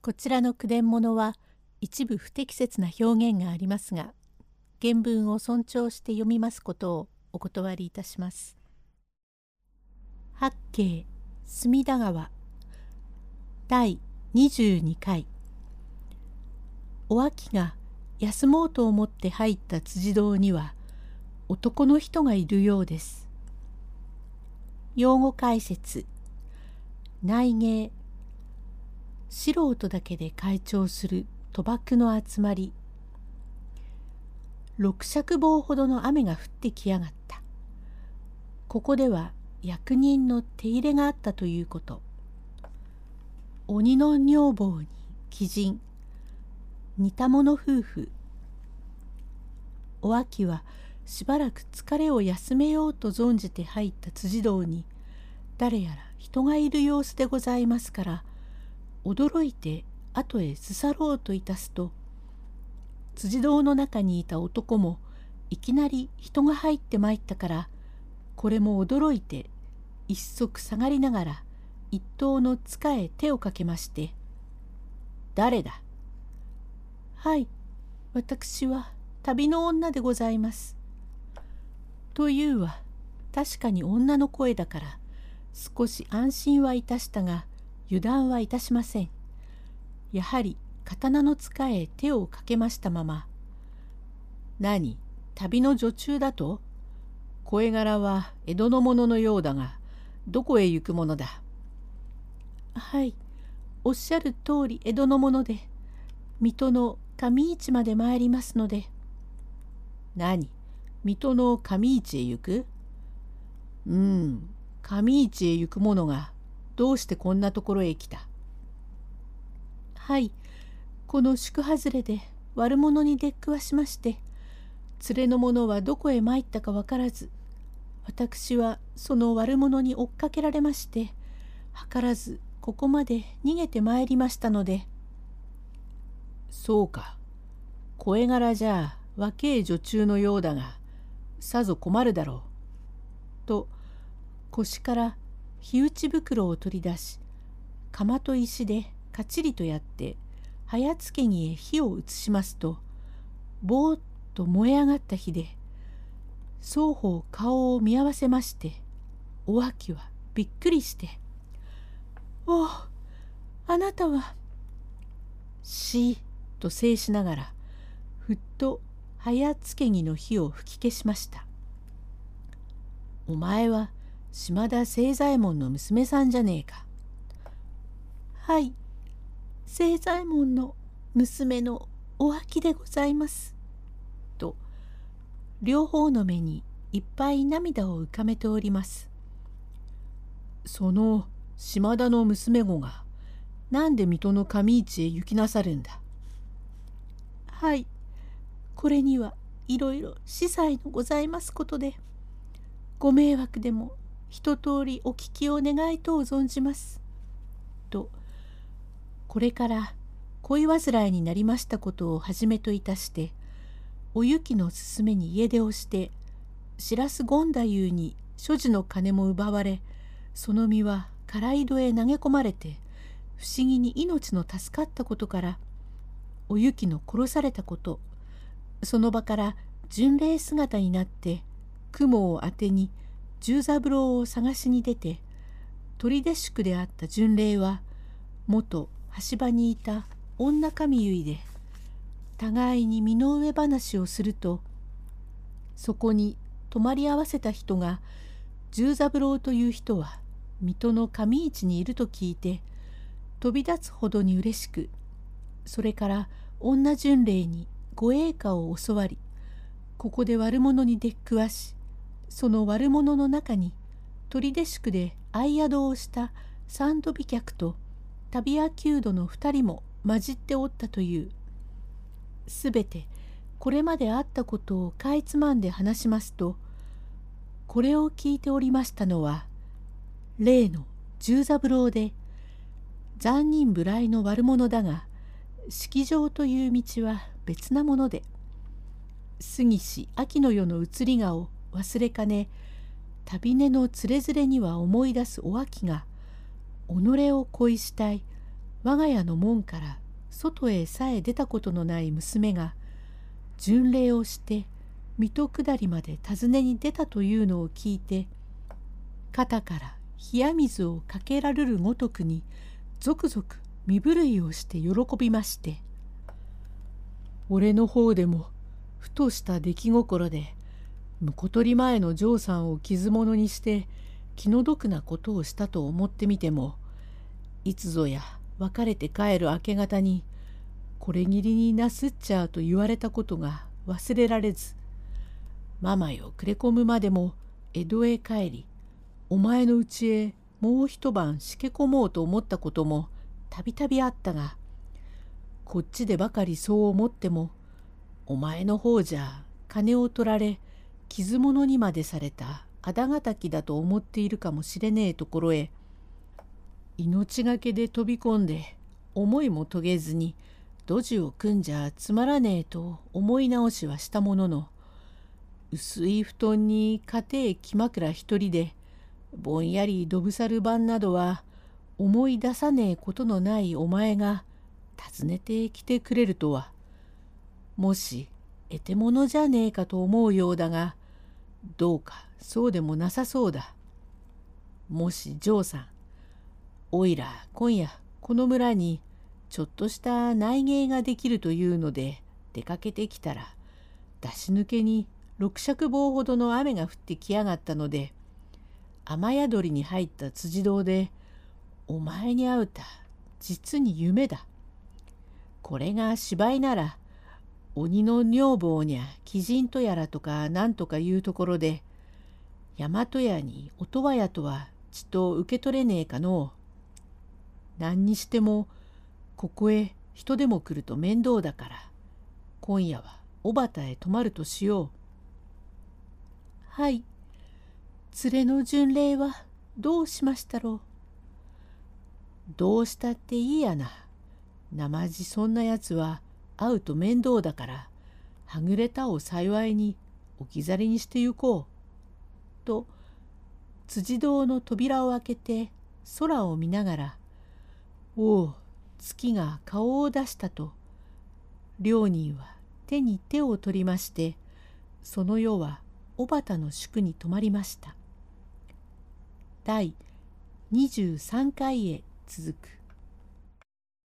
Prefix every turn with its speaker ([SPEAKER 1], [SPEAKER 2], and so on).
[SPEAKER 1] こちらの句伝物は一部不適切な表現がありますが原文を尊重して読みますことをお断りいたします。八景隅田川第22回お秋が休もうと思って入った辻堂には男の人がいるようです。用語解説内芸素人だけで会長する賭博の集まり。六尺棒ほどの雨が降ってきやがった。ここでは役人の手入れがあったということ。鬼の女房に鬼人。似た者夫婦。お秋はしばらく疲れを休めようと存じて入った辻堂に誰やら人がいる様子でございますから驚いて後へすさろうといたすと辻堂の中にいた男もいきなり人が入ってまいったからこれも驚いて一足下がりながら一頭の塚へ手をかけまして「誰だ?」「はい私は旅の女でございます」というは確かに女の声だから少し安心はいたしたが油断はいたしません。やはり刀の塚へ手をかけましたまま「何旅の女中だと？声柄は江戸の者のようだがどこへ行くものだ」はいおっしゃる通り江戸の者で水戸の上市まで参りますので。何水戸の上市へ行く？うん上市へ行く者がどうしてこんなところへ来た？はいこの宿外れで悪者に出っくわしまして連れの者はどこへ参ったか分からず私はその悪者に追っかけられまして図らずここまで逃げてまいりましたので
[SPEAKER 2] そうか声柄じゃ若え女中のようだがさぞ困るだろう。
[SPEAKER 1] と腰から火打ち袋を取り出し釜と石でかちりとやって早つけにへ火を移しますとぼーっと燃え上がった火で双方顔を見合わせましてお秋はびっくりして「おあなたは」しーと制しながらふっと早つけぎの火を吹き消しました「お前は島田清左衛門の娘さんじゃねえか」「はい清左衛門の娘のお秋でございます」と両方の目にいっぱい涙を浮かべております。
[SPEAKER 2] その島田の娘子がなんで水戸の上市へ行きなさるんだ。
[SPEAKER 1] はいこれにはいろいろ司祭のございますことでご迷惑でも一通りお聞きを願いとう存じます。とこれから恋煩いになりましたことをはじめといたしてお雪の勧めに家出をして白洲権太夫に所持の金も奪われその身は空井戸へ投げ込まれて不思議に命の助かったことからお雪の殺されたことその場から巡礼姿になって雲を当てに十三郎を探しに出て砦宿であった巡礼は元橋場にいた女神結で互いに身の上話をするとそこに泊まり合わせた人が十三郎という人は水戸の上市にいると聞いて飛び立つほどにうれしくそれから女巡礼に護衛歌を教わりここで悪者に出くわしその悪者の中に砦宿で相宿をした三度飛脚と旅屋弓道の二人も混じっておったという。すべてこれまであったことをかいつまんで話しますとこれを聞いておりましたのは例の十三郎で残忍無頼の悪者だが式場という道は別なもので杉氏秋の夜の移り顔忘れかね旅根のつれづれには思い出すお秋が己を恋したい我が家の門から外へさえ出たことのない娘が巡礼をして水戸下りまで訪ねに出たというのを聞いて肩から冷や水をかけられるごとくに続々身震いをして喜びまして「俺の方でもふとした出来心で婿取り前の嬢さんを傷物にして気の毒なことをしたと思ってみてもいつぞや別れて帰る明け方にこれぎりになすっちゃうと言われたことが忘れられずママよくれ込むまでも江戸へ帰りお前の家へもう一晩しけ込もうと思ったこともたびたびあったがこっちでばかりそう思ってもお前の方じゃ金を取られ傷物にまでされた。あだがたきだと思っているかもしれねえところへ。命がけで飛び込んで思いも遂げずにドジを組んじゃつまらねえと思い直しはしたものの薄い布団に家庭気枕一人でぼんやりどぶさる晩などは思い出さねえことのないお前が訪ねてきてくれるとは。もし得て物じゃねえかと思うようだがどうかそうでもなさそうだ。もしジョーさんおいら今夜この村にちょっとした内芸ができるというので出かけてきたら出し抜けに六尺棒ほどの雨が降ってきやがったので雨宿りに入った辻堂でお前に会うた実に夢だ。これが芝居なら鬼の女房にゃ鬼人とやらとか何とかいうところで大和屋に音羽屋とはちと受け取れねえかの何にしてもここへ人でも来ると面倒だから今夜は小畑へ泊まるとしよう。はい。連れの巡礼はどうしましたろう。どうしたっていいやな。なまじそんなやつは会うと面倒だからはぐれたを幸いに置き去りにしてゆこう。と辻堂の扉を開けて空を見ながらおお月が顔を出したと両人は手に手を取りましてその夜は小畑の宿に泊まりました。第23回へ続く